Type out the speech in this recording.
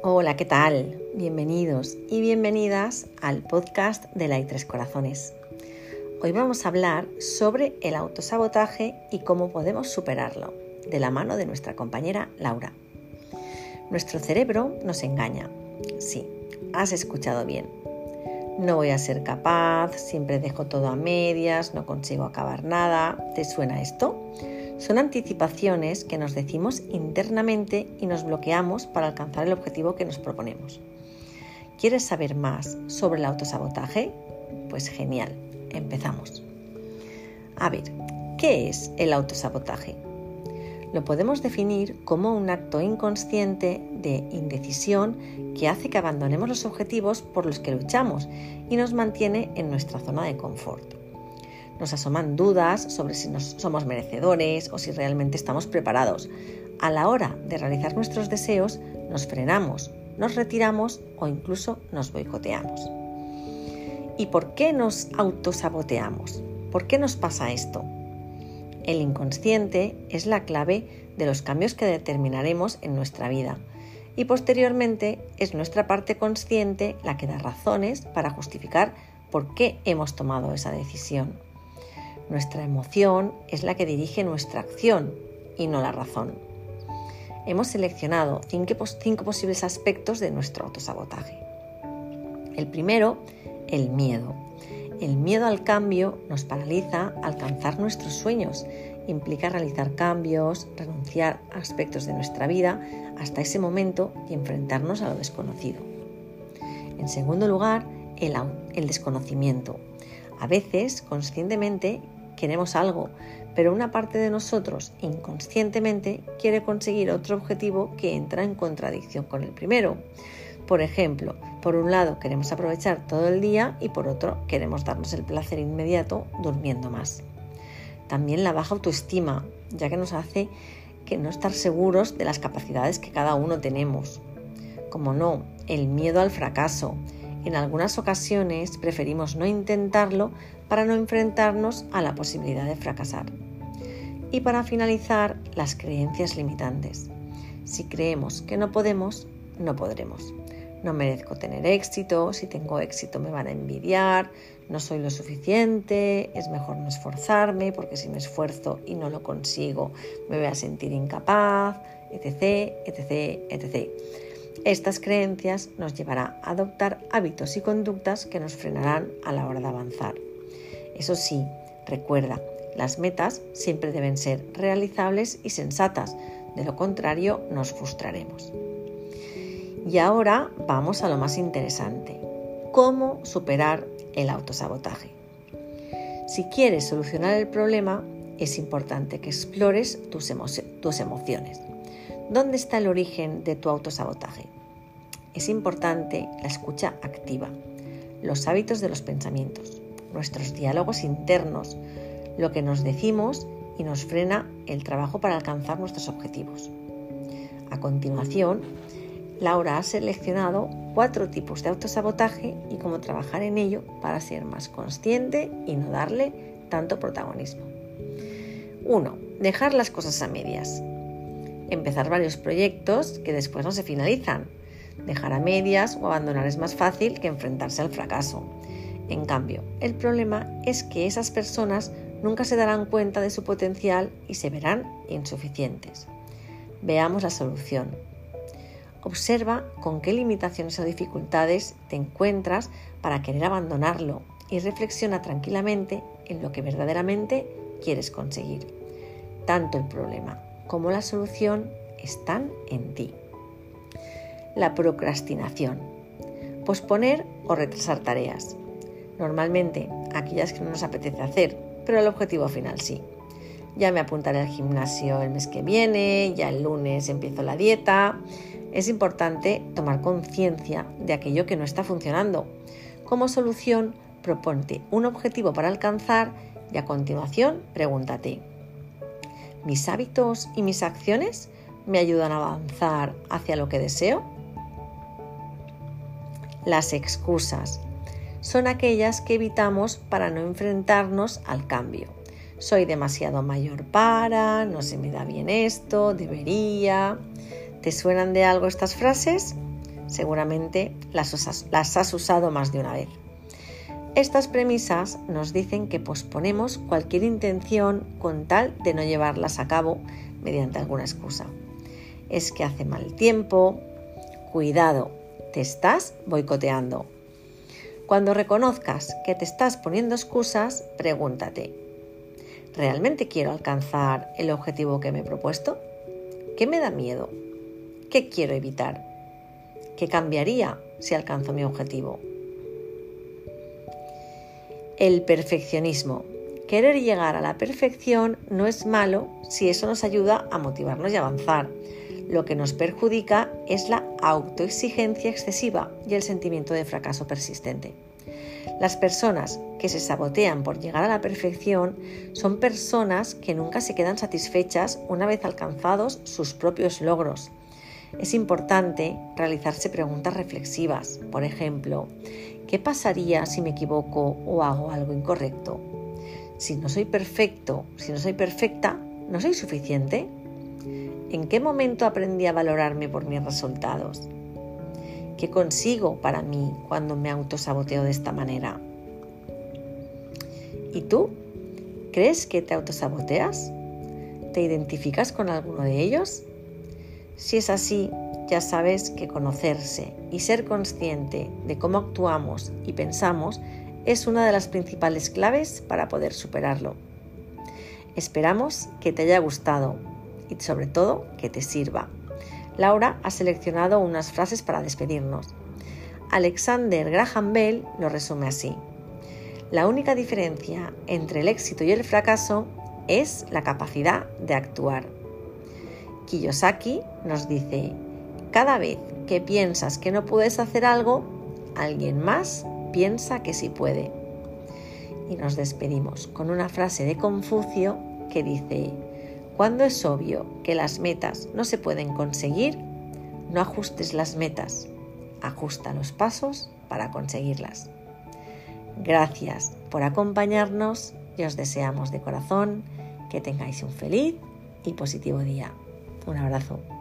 Hola, ¿qué tal? Bienvenidos y bienvenidas al podcast de la Tres Corazones. Hoy vamos a hablar sobre el autosabotaje y cómo podemos superarlo, de la mano de nuestra compañera Laura. Nuestro cerebro nos engaña. Sí, has escuchado bien. No voy a ser capaz, siempre dejo todo a medias, no consigo acabar nada. ¿Te suena esto? Son anticipaciones que nos decimos internamente y nos bloqueamos para alcanzar el objetivo que nos proponemos. ¿Quieres saber más sobre el autosabotaje? Pues genial, empezamos. A ver, ¿qué es el autosabotaje? Lo podemos definir como un acto inconsciente de indecisión que hace que abandonemos los objetivos por los que luchamos y nos mantiene en nuestra zona de confort. Nos asoman dudas sobre si nos somos merecedores o si realmente estamos preparados. A la hora de realizar nuestros deseos, nos frenamos, nos retiramos o incluso nos boicoteamos. ¿Y por qué nos autosaboteamos? ¿Por qué nos pasa esto? El inconsciente es la clave de los cambios que determinaremos en nuestra vida y posteriormente es nuestra parte consciente la que da razones para justificar por qué hemos tomado esa decisión. Nuestra emoción es la que dirige nuestra acción y no la razón. Hemos seleccionado cinco, posibles aspectos de nuestro autosabotaje. El primero, el miedo. El miedo al cambio nos paraliza alcanzar nuestros sueños. Implica realizar cambios, renunciar a aspectos de nuestra vida hasta ese momento y enfrentarnos a lo desconocido. En segundo lugar, el, el desconocimiento. A veces, conscientemente, queremos algo, pero una parte de nosotros inconscientemente quiere conseguir otro objetivo que entra en contradicción con el primero. Por ejemplo, por un lado queremos aprovechar todo el día y por otro queremos darnos el placer inmediato durmiendo más. También la baja autoestima, ya que nos hace que no estar seguros de las capacidades que cada uno tenemos. Como no, el miedo al fracaso. En algunas ocasiones preferimos no intentarlo para no enfrentarnos a la posibilidad de fracasar. Y para finalizar, las creencias limitantes. Si creemos que no podemos, no podremos no merezco tener éxito, si tengo éxito me van a envidiar, no soy lo suficiente, es mejor no esforzarme porque si me esfuerzo y no lo consigo me voy a sentir incapaz, etc., etc., etc. Estas creencias nos llevarán a adoptar hábitos y conductas que nos frenarán a la hora de avanzar. Eso sí, recuerda, las metas siempre deben ser realizables y sensatas, de lo contrario nos frustraremos. Y ahora vamos a lo más interesante. ¿Cómo superar el autosabotaje? Si quieres solucionar el problema, es importante que explores tus, tus emociones. ¿Dónde está el origen de tu autosabotaje? Es importante la escucha activa, los hábitos de los pensamientos, nuestros diálogos internos, lo que nos decimos y nos frena el trabajo para alcanzar nuestros objetivos. A continuación, Laura ha seleccionado cuatro tipos de autosabotaje y cómo trabajar en ello para ser más consciente y no darle tanto protagonismo. 1. Dejar las cosas a medias. Empezar varios proyectos que después no se finalizan. Dejar a medias o abandonar es más fácil que enfrentarse al fracaso. En cambio, el problema es que esas personas nunca se darán cuenta de su potencial y se verán insuficientes. Veamos la solución. Observa con qué limitaciones o dificultades te encuentras para querer abandonarlo y reflexiona tranquilamente en lo que verdaderamente quieres conseguir. Tanto el problema como la solución están en ti. La procrastinación. Posponer o retrasar tareas. Normalmente aquellas que no nos apetece hacer, pero el objetivo final sí. Ya me apuntaré al gimnasio el mes que viene, ya el lunes empiezo la dieta es importante tomar conciencia de aquello que no está funcionando. Como solución, proponte un objetivo para alcanzar y a continuación pregúntate, ¿mis hábitos y mis acciones me ayudan a avanzar hacia lo que deseo? Las excusas son aquellas que evitamos para no enfrentarnos al cambio. Soy demasiado mayor para, no se me da bien esto, debería. ¿Te suenan de algo estas frases? seguramente las, has usado más de una vez. Estas premisas nos dicen que posponemos cualquier intención con tal de no llevarlas a cabo mediante alguna excusa. Es que hace mal tiempo, cuidado, te estás boicoteando. Cuando reconozcas que te estás poniendo excusas, pregúntate, ¿realmente quiero alcanzar el objetivo que me he propuesto? ¿Qué me da miedo? ¿Qué quiero evitar? ¿Qué cambiaría si alcanzo mi objetivo? El perfeccionismo. Querer llegar a la perfección no es malo si eso nos ayuda a motivarnos y avanzar. Lo que nos perjudica es la autoexigencia excesiva y el sentimiento de fracaso persistente. Las personas que se sabotean por llegar a la perfección son personas que nunca se quedan satisfechas una vez alcanzados sus propios logros. Es importante realizarse preguntas reflexivas, por ejemplo, ¿Qué pasaría si me equivoco o hago algo incorrecto? Si no soy perfecto, si no soy perfecta, ¿no soy suficiente? ¿En qué momento aprendí a valorarme por mis resultados? ¿Qué consigo para mí cuando me autosaboteo de esta manera? ¿Y tú? ¿Crees que te autosaboteas? ¿Te identificas con alguno de ellos? Si es así, ya sabes que conocerse y ser consciente de cómo actuamos y pensamos es una de las principales claves para poder superarlo. Esperamos que te haya gustado y sobre todo que te sirva. Laura ha seleccionado unas frases para despedirnos. Alexander Graham Bell lo resume así. La única diferencia entre el éxito y el fracaso es la capacidad de actuar. Kiyosaki nos dice, cada vez que piensas que no puedes hacer algo, alguien más piensa que sí puede. Y nos despedimos con una frase de Confucio que dice, cuando es obvio que las metas no se pueden conseguir, no ajustes las metas, ajusta los pasos para conseguirlas. Gracias por acompañarnos y os deseamos de corazón que tengáis un feliz y positivo día. Un abrazo.